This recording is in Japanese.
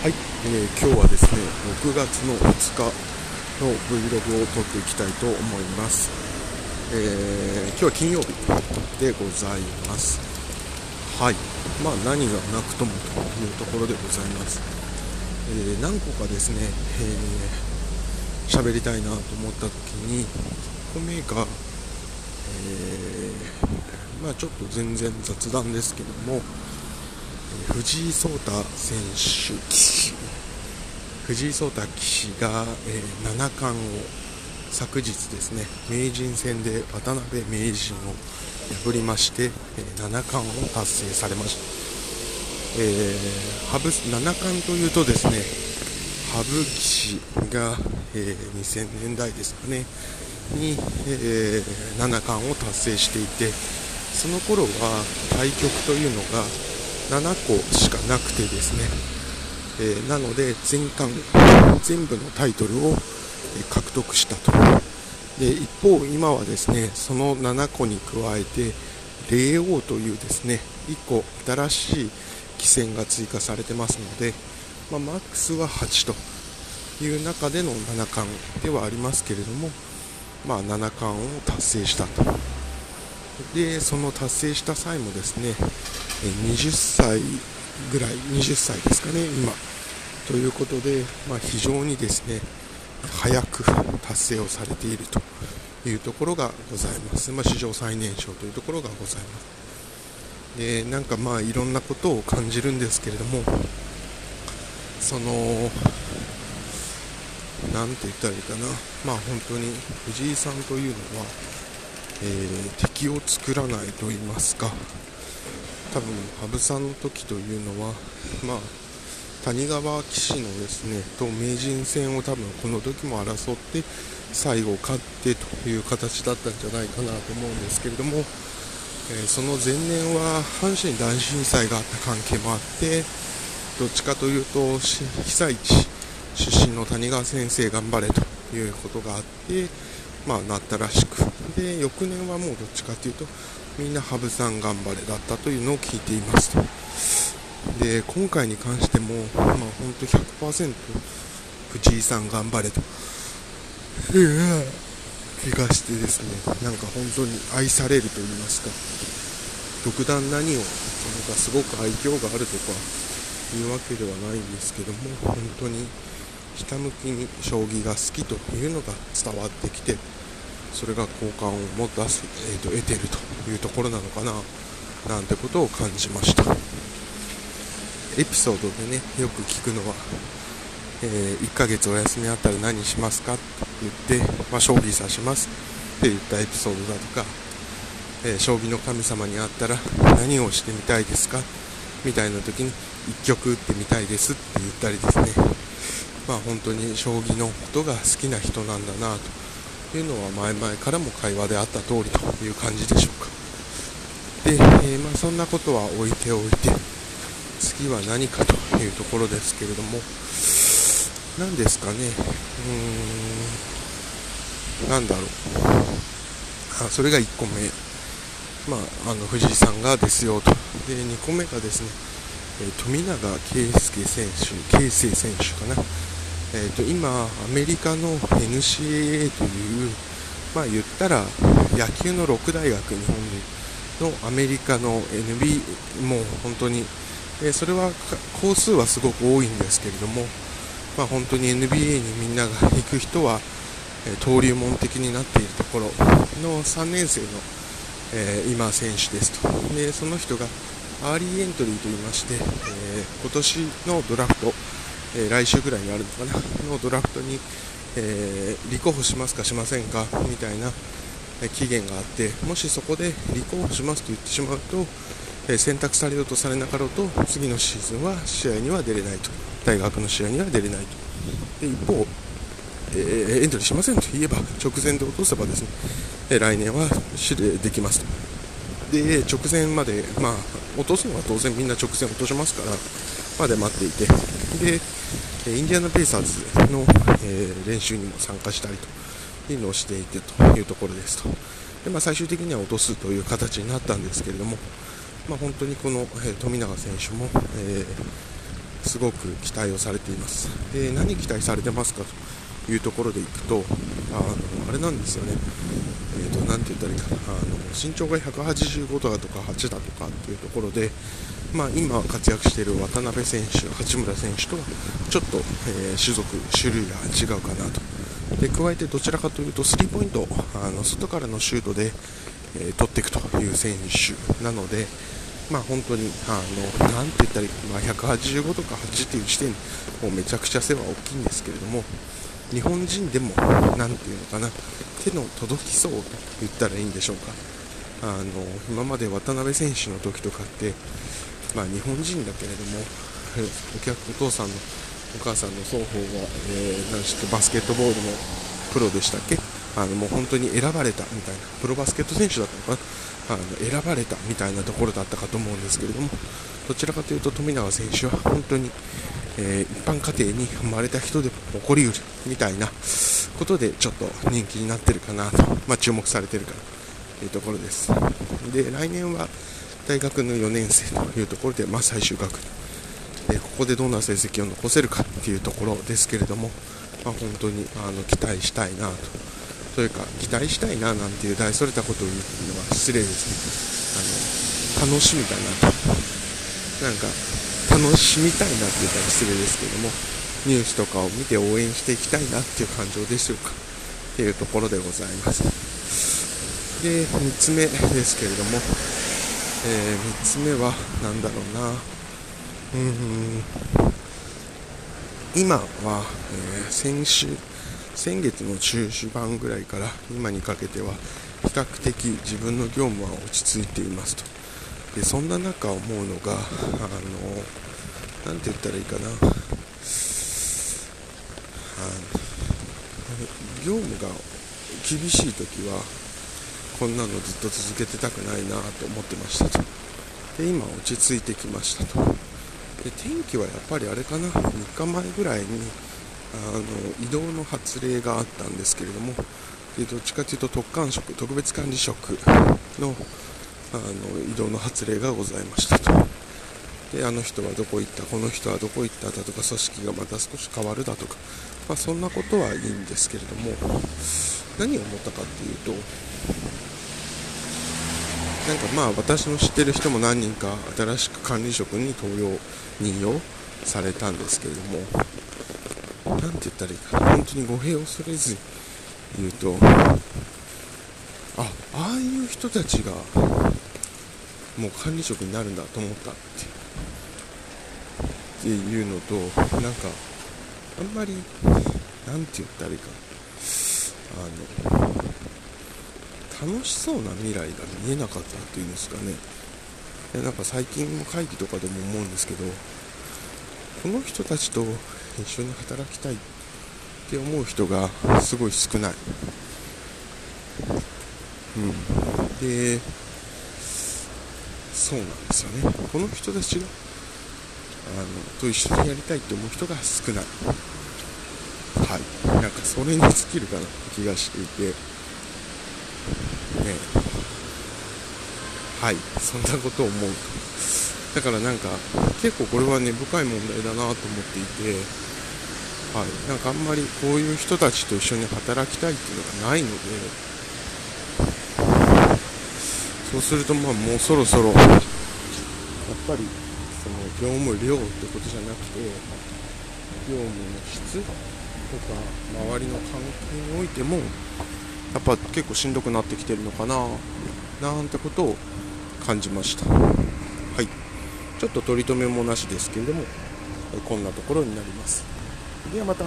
はい、えー今日はですね6月の2日の Vlog を撮っていきたいと思います、えー今日は金曜日でございます。はい。まあ何がなくともというところでございます、えー何個かですね喋、りたいなと思った時に1個目が、えーまあちょっと全然雑談ですけども藤井聡太選手。棋士藤井聡太棋士が、えー七冠を昨日ですね名人戦で渡辺名人を破りまして、えー七冠を達成されました、えー羽生七冠というとですね羽生棋士が、えー2000年代ですかねに、えー七冠を達成していてその頃は対局というのが7個しかなくてですね、えーなので全冠全部のタイトルを獲得したと。で一方今はですねその7個に加えて霊王というですね1個新しい棋戦が追加されてますので、まあ、マックスは8と。いう中での7冠ではありますけれども、まあ、7冠を達成したと。でその達成した際もですね20歳ぐらい20歳ですかね今。ということで、まあ、非常にですね早く達成をされているというところがございます、まあ、史上最年少というところがございます。でなんかまあいろんなことを感じるんですけれどもそのなんて言ったらいいかな。まあ本当に藤井さんというのは、えー敵を作らないと言いますか。多分羽生さんの時というのはまあ谷川騎士のですねと名人戦を多分この時も争って最後勝ってという形だったんじゃないかなと思うんですけれども、えーその前年は阪神大震災があった関係もあってどっちかというと被災地出身の谷川先生頑張れということがあってまあなったらしくで翌年はもうどっちかというとみんな羽生さん頑張れだったというのを聞いていますと。で今回に関しても、まあ、本当100%藤井さん頑張れと。いう気がしてですねなんか本当に愛されると言いますか。独断何をなんかすごく愛嬌があるとかいうわけではないんですけども本当にひたむきに将棋が好きというのが伝わってきてそれが好感を持たせ、えーと得ているというところなのかななんてことを感じました。エピソードでねよく聞くのは、え1ヶ月お休みあったら何しますかって言って、まあ、将棋指しますって言ったエピソードだとか、えー将棋の神様に会ったら何をしてみたいですかみたいな時に1曲打ってみたいですって言ったりですね。まあ本当に将棋のことが好きな人なんだなというのは前々からも会話であった通りという感じでしょうか。で、えーまあ、そんなことは置いておいて次は何かというところですけれども何ですかね。うーんなんだろう。あそれが1個目。まあ、あの藤井さんがですよと。で2個目がですね、えー富永啓介選手啓生選手かな、えー、と今アメリカの NCAA というまあ言ったら野球の6大学日本人のアメリカの NB もう本当に、えーそれはか校数はすごく多いんですけれどもまあ本当に NBA にみんなが行く人は、えー登竜門的になっているところの3年生のえー今選手ですと。でその人が early entry といいまして、え今年のドラフト、えー来週ぐらいにあるのかなのドラフトに、えー立候補しますかしませんかみたいな、え期限があってもしそこで立候補しますと言ってしまうと、え選択されようとされなかろうと次のシーズンは試合には出れないと大学の試合には出れないと。で一方えーエントリーしませんと言えば直前で落とせばですね、え来年は指令できますと。で直前まで、まあ、落とすのは当然みんな直前落としますからまで待っていてでインディアナ・ペイサーズの、えー練習にも参加したりというのをしていてというところですと。で、まあ、最終的には落とすという形になったんですけれども、まあ、本当にこの、えー富永選手も、えーすごく期待をされています。で何期待されてますかというところでいくとあのあれなんですよね。えー、て言ったらいいかな。あの身長が185だとか8だとかっていうところで、まあ、今活躍している渡辺選手、八村選手とはちょっと、えー、種族、種類が違うかなと。で加えてどちらかというとスリーポイントあの外からのシュートで、えー、取っていくという選手なので、まあ、本当にあのなて言ったらいいか、まあ、185とか8っていう時点もうめちゃくちゃ背は大きいんですけれども日本人でも何ていうのかな手の届きそうと言ったらいいんでしょうか。あの今まで渡辺選手の時とかって、まあ、日本人だけれども お客お父さんのお母さんの双方が、えー、何してバスケットボールのプロでしたっけ？あのもう本当に選ばれたみたいなプロバスケット選手だったのかな？あの選ばれたみたいなところだったかと思うんですけれどもどちらかというと富永選手は本当に、えー、一般家庭に生まれた人でも起こりうるみたいなことでちょっと人気になってるかなと、まあ、注目されてるかなというところです。で来年は大学の4年生というところで、まあ、最終学でここでどんな成績を残せるかっていうところですけれども、まあ、本当にあの期待したいなと。というか期待したいななんていう大それたことを言うのは失礼ですねあの楽しみだなと。なんか楽しみたいなって言ったら失礼ですけどもニュースとかを見て応援していきたいなっていう感情でしょうか。っていうところでございます。で3つ目ですけれども、えー、3つ目は何だろうな。うん。今は、えー、先週先月の中止版ぐらいから今にかけては比較的自分の業務は落ち着いていますと。でそんな中思うのがあの何て言ったらいいかな。業務が厳しい時はこんなのずっと続けてたくないなと思ってましたと。で今落ち着いてきましたと。で天気はやっぱりあれかな。3日前ぐらいにあの移動の発令があったんですけれどもでどっちかというと特管職特別管理職のあの移動の発令がございましたと。であの人はどこ行ったこの人はどこ行っただとか組織がまた少し変わるだとか、まあ、そんなことはいいんですけれども何を思ったかっていうとなんかまあ私の知ってる人も何人か新しく管理職に登用任用されたんですけれども何て言ったらいいか本当に語弊を恐れず言うとああいう人たちがもう管理職になるんだと思ったって。っていうのとなんかあんまり何て言ったらいいか。あの楽しそうな未来が見えなかったっていうんですかね。でなんか最近の会議とかでも思うんですけどこの人たちと一緒に働きたいって思う人がすごい少ない、うん、でそうなんですよね。この人たちがあのと一緒にやりたいって思う人が少ない。はい。なんかそれに尽きるかなって気がしていて。ね。はい。そんなことを思うと。だからなんか結構これはね深い問題だなと思っていて。はい、なんかあんまりこういう人たちと一緒に働きたいっていうのがないので。そうするとまあもうそろそろやっぱりその業務量ってことじゃなくて業務の質とか周りの環境においてもやっぱ結構しんどくなってきてるのかななんてことを感じました。はい。ちょっと取り留めもなしですけれどもこんなところになります。ではまた。